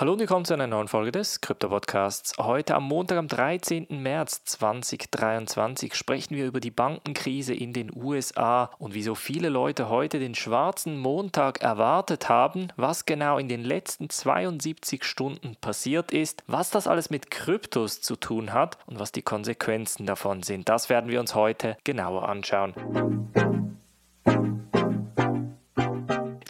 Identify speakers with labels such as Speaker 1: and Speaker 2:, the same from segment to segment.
Speaker 1: Hallo und willkommen zu einer neuen Folge des Krypto-Podcasts. Heute am Montag, am 13. März 2023 sprechen wir über die Bankenkrise in den USA und wieso viele Leute heute den schwarzen Montag erwartet haben, was genau in den letzten 72 Stunden passiert ist, was das alles mit Kryptos zu tun hat und was die Konsequenzen davon sind. Das werden wir uns heute genauer anschauen.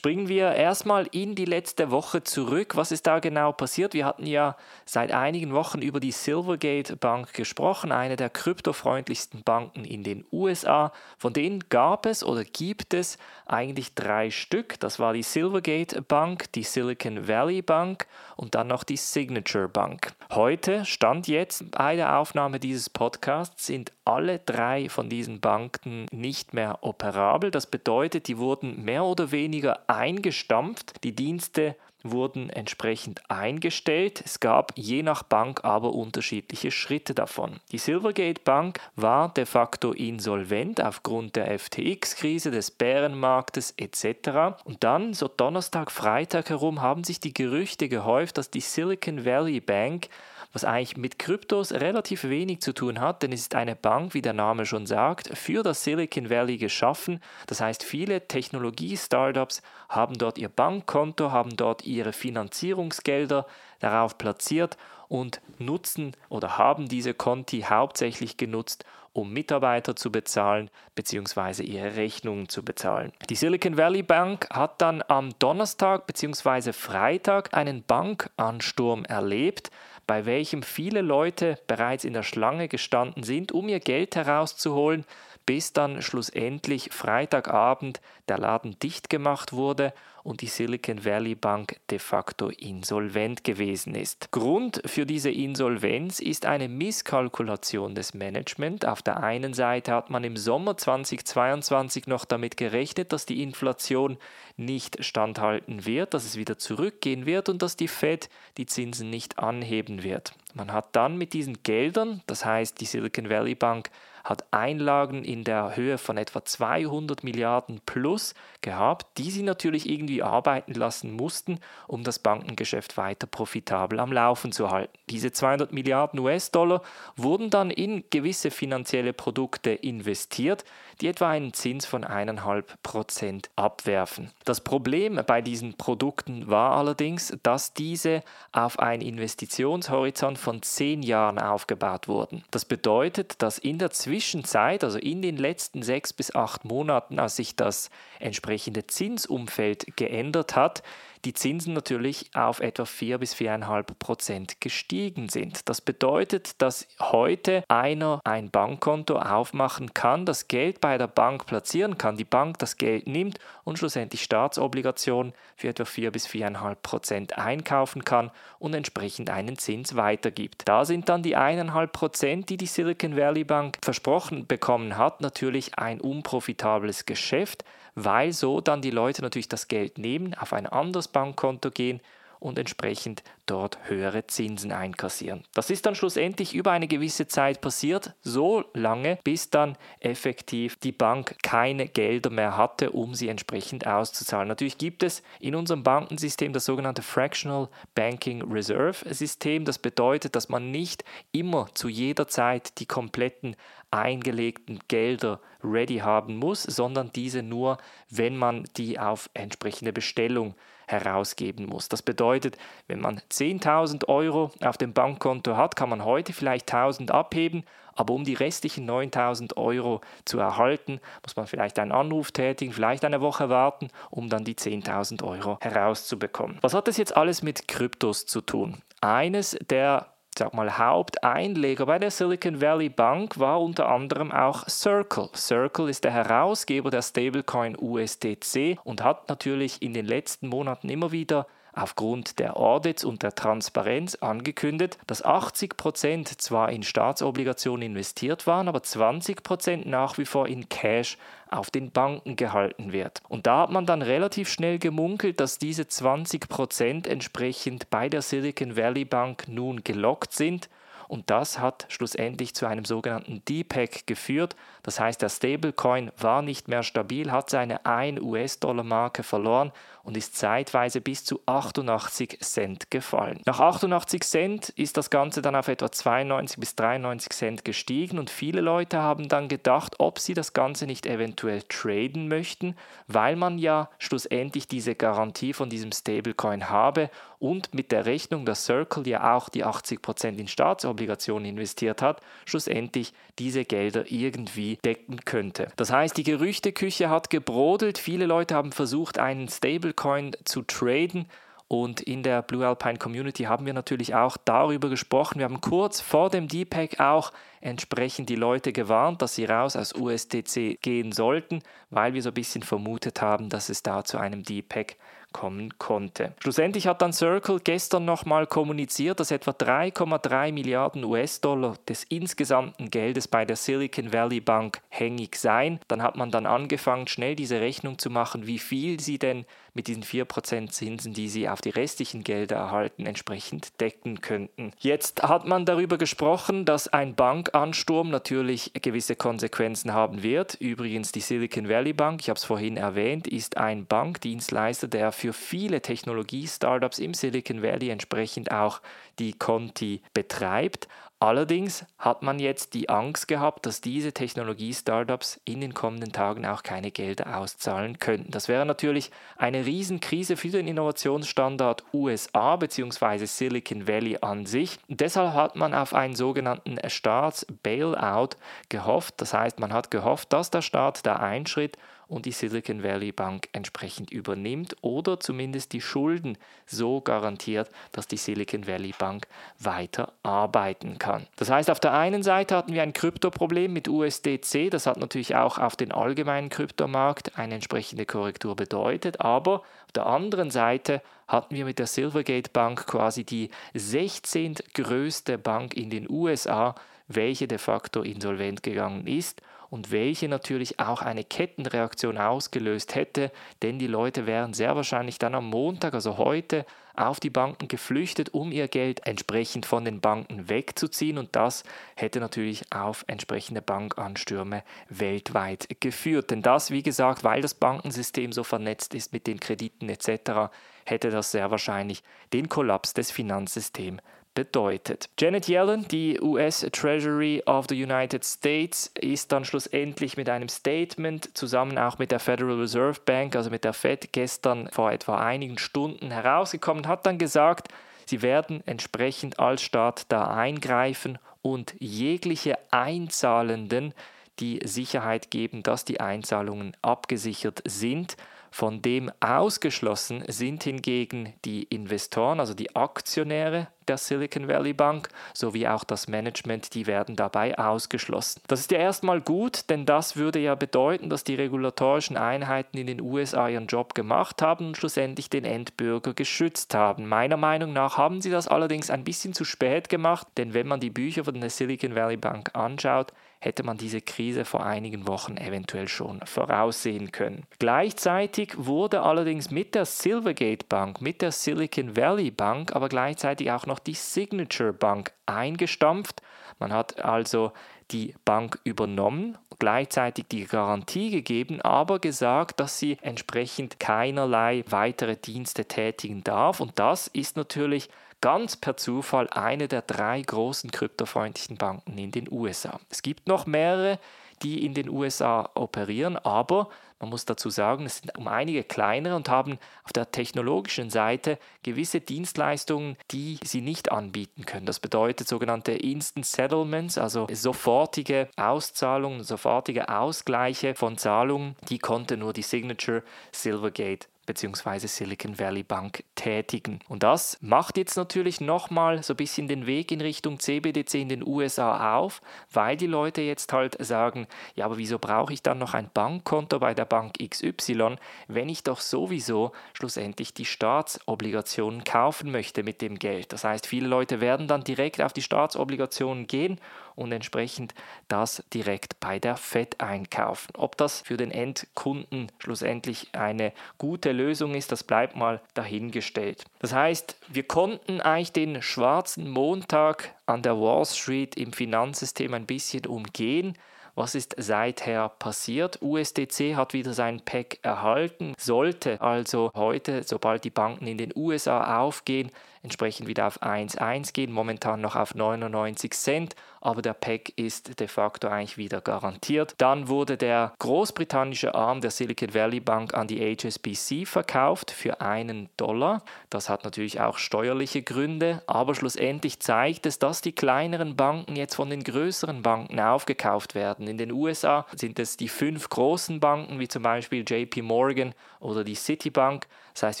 Speaker 1: Springen wir erstmal in die letzte Woche zurück. Was ist da genau passiert? Wir hatten ja seit einigen Wochen über die Silvergate Bank gesprochen, eine der kryptofreundlichsten Banken in den USA. Von denen gab es oder gibt es eigentlich drei Stück. Das war die Silvergate Bank, die Silicon Valley Bank und dann noch die Signature Bank. Heute, Stand jetzt, bei der Aufnahme dieses Podcasts, sind alle drei von diesen Banken nicht mehr operabel. Das bedeutet, die wurden mehr oder weniger eingestampft. Die Dienste wurden entsprechend eingestellt. Es gab je nach Bank aber unterschiedliche Schritte davon. Die Silvergate Bank war de facto insolvent aufgrund der FTX-Krise, des Bärenmarktes etc. Und dann, so Donnerstag, Freitag herum, haben sich die Gerüchte gehäuft, dass die Silicon Valley Bank was eigentlich mit Kryptos relativ wenig zu tun hat, denn es ist eine Bank, wie der Name schon sagt, für das Silicon Valley geschaffen. Das heißt, viele Technologie-Startups haben dort ihr Bankkonto, haben dort ihre Finanzierungsgelder darauf platziert und nutzen oder haben diese Konti hauptsächlich genutzt, um Mitarbeiter zu bezahlen bzw. ihre Rechnungen zu bezahlen. Die Silicon Valley Bank hat dann am Donnerstag bzw. Freitag einen Bankansturm erlebt bei welchem viele Leute bereits in der Schlange gestanden sind, um ihr Geld herauszuholen, bis dann schlussendlich Freitagabend der Laden dicht gemacht wurde und die Silicon Valley Bank de facto insolvent gewesen ist. Grund für diese Insolvenz ist eine Misskalkulation des Management. Auf der einen Seite hat man im Sommer 2022 noch damit gerechnet, dass die Inflation nicht standhalten wird, dass es wieder zurückgehen wird und dass die Fed die Zinsen nicht anheben wird. Man hat dann mit diesen Geldern, das heißt die Silicon Valley Bank hat Einlagen in der Höhe von etwa 200 Milliarden plus gehabt, die sie natürlich irgendwie arbeiten lassen mussten, um das Bankengeschäft weiter profitabel am Laufen zu halten. Diese 200 Milliarden US-Dollar wurden dann in gewisse finanzielle Produkte investiert, die etwa einen Zins von 1,5 Prozent abwerfen. Das Problem bei diesen Produkten war allerdings, dass diese auf einen Investitionshorizont von 10 Jahren aufgebaut wurden. Das bedeutet, dass in der Zwischenzeit, also in den letzten sechs bis acht Monaten, als sich das entsprechende Zinsumfeld geändert hat, die Zinsen natürlich auf etwa 4 bis 4,5 Prozent gestiegen sind. Das bedeutet, dass heute einer ein Bankkonto aufmachen kann, das Geld bei der Bank platzieren kann, die Bank das Geld nimmt und schlussendlich Staatsobligationen für etwa 4 bis 4,5 Prozent einkaufen kann und entsprechend einen Zins weitergibt. Da sind dann die 1,5 Prozent, die die Silicon Valley Bank versprochen bekommen hat, natürlich ein unprofitables Geschäft, weil so dann die Leute natürlich das Geld nehmen, auf ein anderes Bankkonto gehen und entsprechend dort höhere Zinsen einkassieren. Das ist dann schlussendlich über eine gewisse Zeit passiert, so lange, bis dann effektiv die Bank keine Gelder mehr hatte, um sie entsprechend auszuzahlen. Natürlich gibt es in unserem Bankensystem das sogenannte Fractional Banking Reserve System. Das bedeutet, dass man nicht immer zu jeder Zeit die kompletten eingelegten Gelder ready haben muss, sondern diese nur, wenn man die auf entsprechende Bestellung herausgeben muss. Das bedeutet, wenn man 10.000 Euro auf dem Bankkonto hat, kann man heute vielleicht 1.000 abheben, aber um die restlichen 9.000 Euro zu erhalten, muss man vielleicht einen Anruf tätigen, vielleicht eine Woche warten, um dann die 10.000 Euro herauszubekommen. Was hat das jetzt alles mit Kryptos zu tun? Eines der sag mal, Haupteinleger bei der Silicon Valley Bank war unter anderem auch Circle. Circle ist der Herausgeber der Stablecoin USDC und hat natürlich in den letzten Monaten immer wieder aufgrund der Audits und der Transparenz angekündigt, dass 80 Prozent zwar in Staatsobligationen investiert waren, aber 20 Prozent nach wie vor in Cash auf den Banken gehalten wird. Und da hat man dann relativ schnell gemunkelt, dass diese 20 Prozent entsprechend bei der Silicon Valley Bank nun gelockt sind und das hat schlussendlich zu einem sogenannten DPEG geführt. Das heißt, der Stablecoin war nicht mehr stabil, hat seine 1 US-Dollar-Marke verloren und ist zeitweise bis zu 88 Cent gefallen. Nach 88 Cent ist das Ganze dann auf etwa 92 bis 93 Cent gestiegen und viele Leute haben dann gedacht, ob sie das Ganze nicht eventuell traden möchten, weil man ja schlussendlich diese Garantie von diesem Stablecoin habe und mit der Rechnung, dass Circle ja auch die 80% in Staatsobligationen investiert hat, schlussendlich diese Gelder irgendwie decken könnte. Das heißt, die Gerüchteküche hat gebrodelt, viele Leute haben versucht, einen Stablecoin zu traden und in der Blue Alpine Community haben wir natürlich auch darüber gesprochen. Wir haben kurz vor dem DPEG auch entsprechend die Leute gewarnt, dass sie raus aus USDC gehen sollten, weil wir so ein bisschen vermutet haben, dass es da zu einem DPEG kommen konnte. Schlussendlich hat dann Circle gestern nochmal kommuniziert, dass etwa 3,3 Milliarden US-Dollar des insgesamten Geldes bei der Silicon Valley Bank hängig seien. Dann hat man dann angefangen, schnell diese Rechnung zu machen, wie viel sie denn mit diesen 4% Zinsen, die sie auf die restlichen Gelder erhalten, entsprechend decken könnten. Jetzt hat man darüber gesprochen, dass ein Bankansturm natürlich gewisse Konsequenzen haben wird. Übrigens die Silicon Valley Bank, ich habe es vorhin erwähnt, ist ein Bankdienstleister, der für viele Technologie-Startups im Silicon Valley entsprechend auch die Conti betreibt. Allerdings hat man jetzt die Angst gehabt, dass diese Technologie-Startups in den kommenden Tagen auch keine Gelder auszahlen könnten. Das wäre natürlich eine Riesenkrise für den Innovationsstandard USA bzw. Silicon Valley an sich. deshalb hat man auf einen sogenannten Staats-Bailout gehofft. Das heißt, man hat gehofft, dass der Staat da einschritt und die Silicon Valley Bank entsprechend übernimmt oder zumindest die Schulden so garantiert, dass die Silicon Valley Bank weiter arbeiten kann. Das heißt, auf der einen Seite hatten wir ein Kryptoproblem mit USDC, das hat natürlich auch auf den allgemeinen Kryptomarkt eine entsprechende Korrektur bedeutet, aber auf der anderen Seite hatten wir mit der Silvergate Bank quasi die 16. größte Bank in den USA, welche de facto insolvent gegangen ist und welche natürlich auch eine Kettenreaktion ausgelöst hätte, denn die Leute wären sehr wahrscheinlich dann am Montag, also heute, auf die Banken geflüchtet, um ihr Geld entsprechend von den Banken wegzuziehen und das hätte natürlich auf entsprechende Bankanstürme weltweit geführt. Denn das, wie gesagt, weil das Bankensystem so vernetzt ist mit den Krediten etc., hätte das sehr wahrscheinlich den Kollaps des Finanzsystems bedeutet. Janet Yellen, die US Treasury of the United States, ist dann schlussendlich mit einem Statement zusammen auch mit der Federal Reserve Bank, also mit der Fed, gestern vor etwa einigen Stunden herausgekommen, hat dann gesagt, sie werden entsprechend als Staat da eingreifen und jegliche Einzahlenden die Sicherheit geben, dass die Einzahlungen abgesichert sind. Von dem ausgeschlossen sind hingegen die Investoren, also die Aktionäre der Silicon Valley Bank sowie auch das Management, die werden dabei ausgeschlossen. Das ist ja erstmal gut, denn das würde ja bedeuten, dass die regulatorischen Einheiten in den USA ihren Job gemacht haben und schlussendlich den Endbürger geschützt haben. Meiner Meinung nach haben sie das allerdings ein bisschen zu spät gemacht, denn wenn man die Bücher von der Silicon Valley Bank anschaut, hätte man diese Krise vor einigen Wochen eventuell schon voraussehen können. Gleichzeitig wurde allerdings mit der Silvergate Bank, mit der Silicon Valley Bank, aber gleichzeitig auch noch die Signature Bank eingestampft. Man hat also die Bank übernommen, gleichzeitig die Garantie gegeben, aber gesagt, dass sie entsprechend keinerlei weitere Dienste tätigen darf. Und das ist natürlich ganz per Zufall eine der drei großen kryptofreundlichen Banken in den USA. Es gibt noch mehrere, die in den USA operieren, aber man muss dazu sagen, es sind um einige kleinere und haben auf der technologischen Seite gewisse Dienstleistungen, die sie nicht anbieten können. Das bedeutet sogenannte Instant Settlements, also sofortige Auszahlungen, sofortige Ausgleiche von Zahlungen, die konnte nur die Signature Silvergate bzw. Silicon Valley Bank tätigen. Und das macht jetzt natürlich nochmal so ein bisschen den Weg in Richtung CBDC in den USA auf, weil die Leute jetzt halt sagen, ja, aber wieso brauche ich dann noch ein Bankkonto bei der Bank XY, wenn ich doch sowieso schlussendlich die Staatsobligationen kaufen möchte mit dem Geld. Das heißt, viele Leute werden dann direkt auf die Staatsobligationen gehen und entsprechend das direkt bei der Fed einkaufen. Ob das für den Endkunden schlussendlich eine gute Lösung ist, das bleibt mal dahingestellt. Das heißt, wir konnten eigentlich den schwarzen Montag an der Wall Street im Finanzsystem ein bisschen umgehen. Was ist seither passiert? USDC hat wieder sein Pack erhalten, sollte also heute, sobald die Banken in den USA aufgehen, entsprechend wieder auf 1,1 gehen, momentan noch auf 99 Cent, aber der Pack ist de facto eigentlich wieder garantiert. Dann wurde der großbritannische Arm der Silicon Valley Bank an die HSBC verkauft für einen Dollar. Das hat natürlich auch steuerliche Gründe, aber schlussendlich zeigt es, dass die kleineren Banken jetzt von den größeren Banken aufgekauft werden. In den USA sind es die fünf großen Banken, wie zum Beispiel JP Morgan oder die Citibank. Das heißt,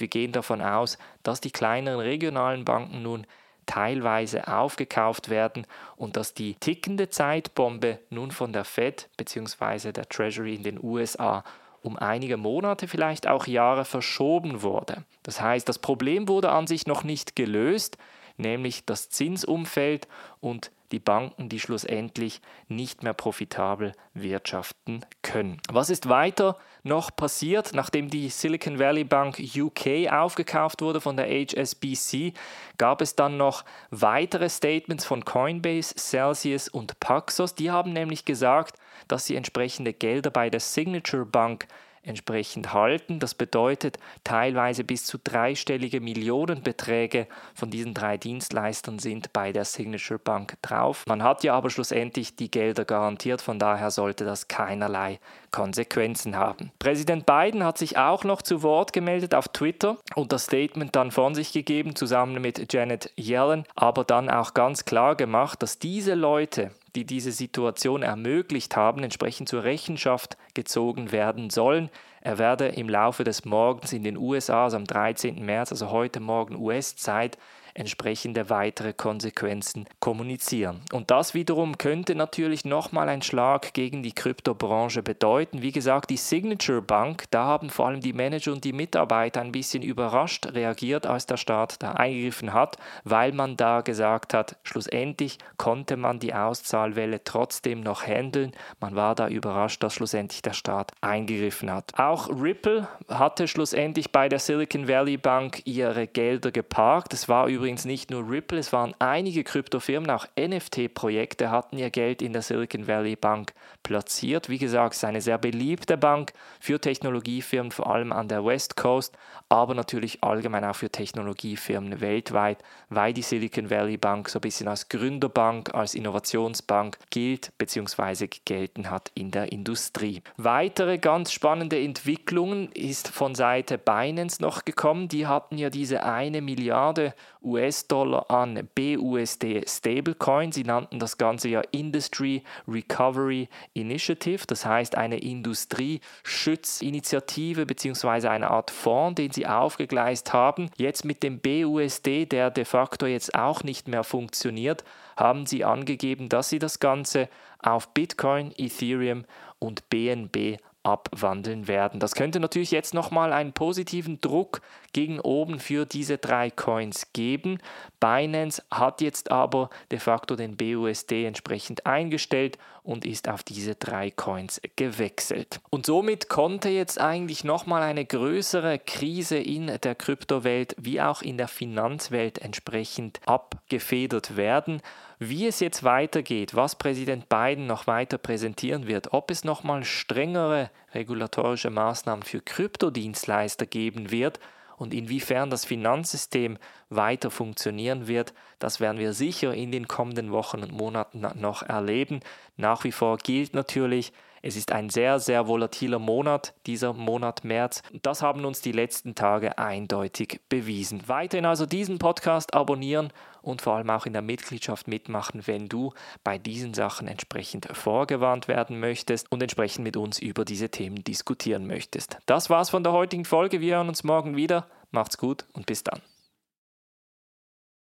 Speaker 1: wir gehen davon aus, dass die kleineren regionalen Banken nun teilweise aufgekauft werden und dass die tickende Zeitbombe nun von der Fed bzw. der Treasury in den USA um einige Monate, vielleicht auch Jahre verschoben wurde. Das heißt, das Problem wurde an sich noch nicht gelöst, nämlich das Zinsumfeld und die Banken, die schlussendlich nicht mehr profitabel wirtschaften können. Was ist weiter noch passiert, nachdem die Silicon Valley Bank UK aufgekauft wurde von der HSBC, gab es dann noch weitere Statements von Coinbase, Celsius und Paxos. Die haben nämlich gesagt, dass sie entsprechende Gelder bei der Signature Bank entsprechend halten. Das bedeutet teilweise bis zu dreistellige Millionenbeträge von diesen drei Dienstleistern sind bei der Signature Bank drauf. Man hat ja aber schlussendlich die Gelder garantiert, von daher sollte das keinerlei Konsequenzen haben. Präsident Biden hat sich auch noch zu Wort gemeldet auf Twitter und das Statement dann von sich gegeben, zusammen mit Janet Yellen, aber dann auch ganz klar gemacht, dass diese Leute, die diese Situation ermöglicht haben, entsprechend zur Rechenschaft gezogen werden sollen. Er werde im Laufe des Morgens in den USA, also am 13. März, also heute Morgen US-Zeit, entsprechende weitere Konsequenzen kommunizieren. Und das wiederum könnte natürlich nochmal ein Schlag gegen die Kryptobranche bedeuten. Wie gesagt, die Signature Bank, da haben vor allem die Manager und die Mitarbeiter ein bisschen überrascht reagiert, als der Staat da eingegriffen hat, weil man da gesagt hat, schlussendlich konnte man die Auszahlwelle trotzdem noch handeln. Man war da überrascht, dass schlussendlich der Staat eingegriffen hat. Auch Ripple hatte schlussendlich bei der Silicon Valley Bank ihre Gelder geparkt. Es war über übrigens nicht nur Ripple, es waren einige Kryptofirmen, auch NFT-Projekte hatten ihr Geld in der Silicon Valley Bank platziert. Wie gesagt, es ist eine sehr beliebte Bank für Technologiefirmen, vor allem an der West Coast, aber natürlich allgemein auch für Technologiefirmen weltweit, weil die Silicon Valley Bank so ein bisschen als Gründerbank, als Innovationsbank gilt bzw. gelten hat in der Industrie. Weitere ganz spannende Entwicklungen ist von Seite Binance noch gekommen. Die hatten ja diese eine Milliarde US-Dollar an BUSD Stablecoin. Sie nannten das Ganze ja Industry Recovery Initiative, das heißt eine Industrieschutzinitiative bzw. eine Art Fonds, den sie aufgegleist haben. Jetzt mit dem BUSD, der de facto jetzt auch nicht mehr funktioniert, haben sie angegeben, dass sie das Ganze auf Bitcoin, Ethereum und BNB abwandeln werden. Das könnte natürlich jetzt nochmal einen positiven Druck gegen oben für diese drei Coins geben. Binance hat jetzt aber de facto den BUSD entsprechend eingestellt und ist auf diese drei Coins gewechselt. Und somit konnte jetzt eigentlich nochmal eine größere Krise in der Kryptowelt wie auch in der Finanzwelt entsprechend abgefedert werden. Wie es jetzt weitergeht, was Präsident Biden noch weiter präsentieren wird, ob es nochmal strengere regulatorische Maßnahmen für Kryptodienstleister geben wird und inwiefern das Finanzsystem weiter funktionieren wird, das werden wir sicher in den kommenden Wochen und Monaten noch erleben. Nach wie vor gilt natürlich, es ist ein sehr, sehr volatiler Monat, dieser Monat März. Das haben uns die letzten Tage eindeutig bewiesen. Weiterhin also diesen Podcast abonnieren und vor allem auch in der Mitgliedschaft mitmachen, wenn du bei diesen Sachen entsprechend vorgewarnt werden möchtest und entsprechend mit uns über diese Themen diskutieren möchtest. Das war's von der heutigen Folge. Wir hören uns morgen wieder. Macht's gut und bis dann.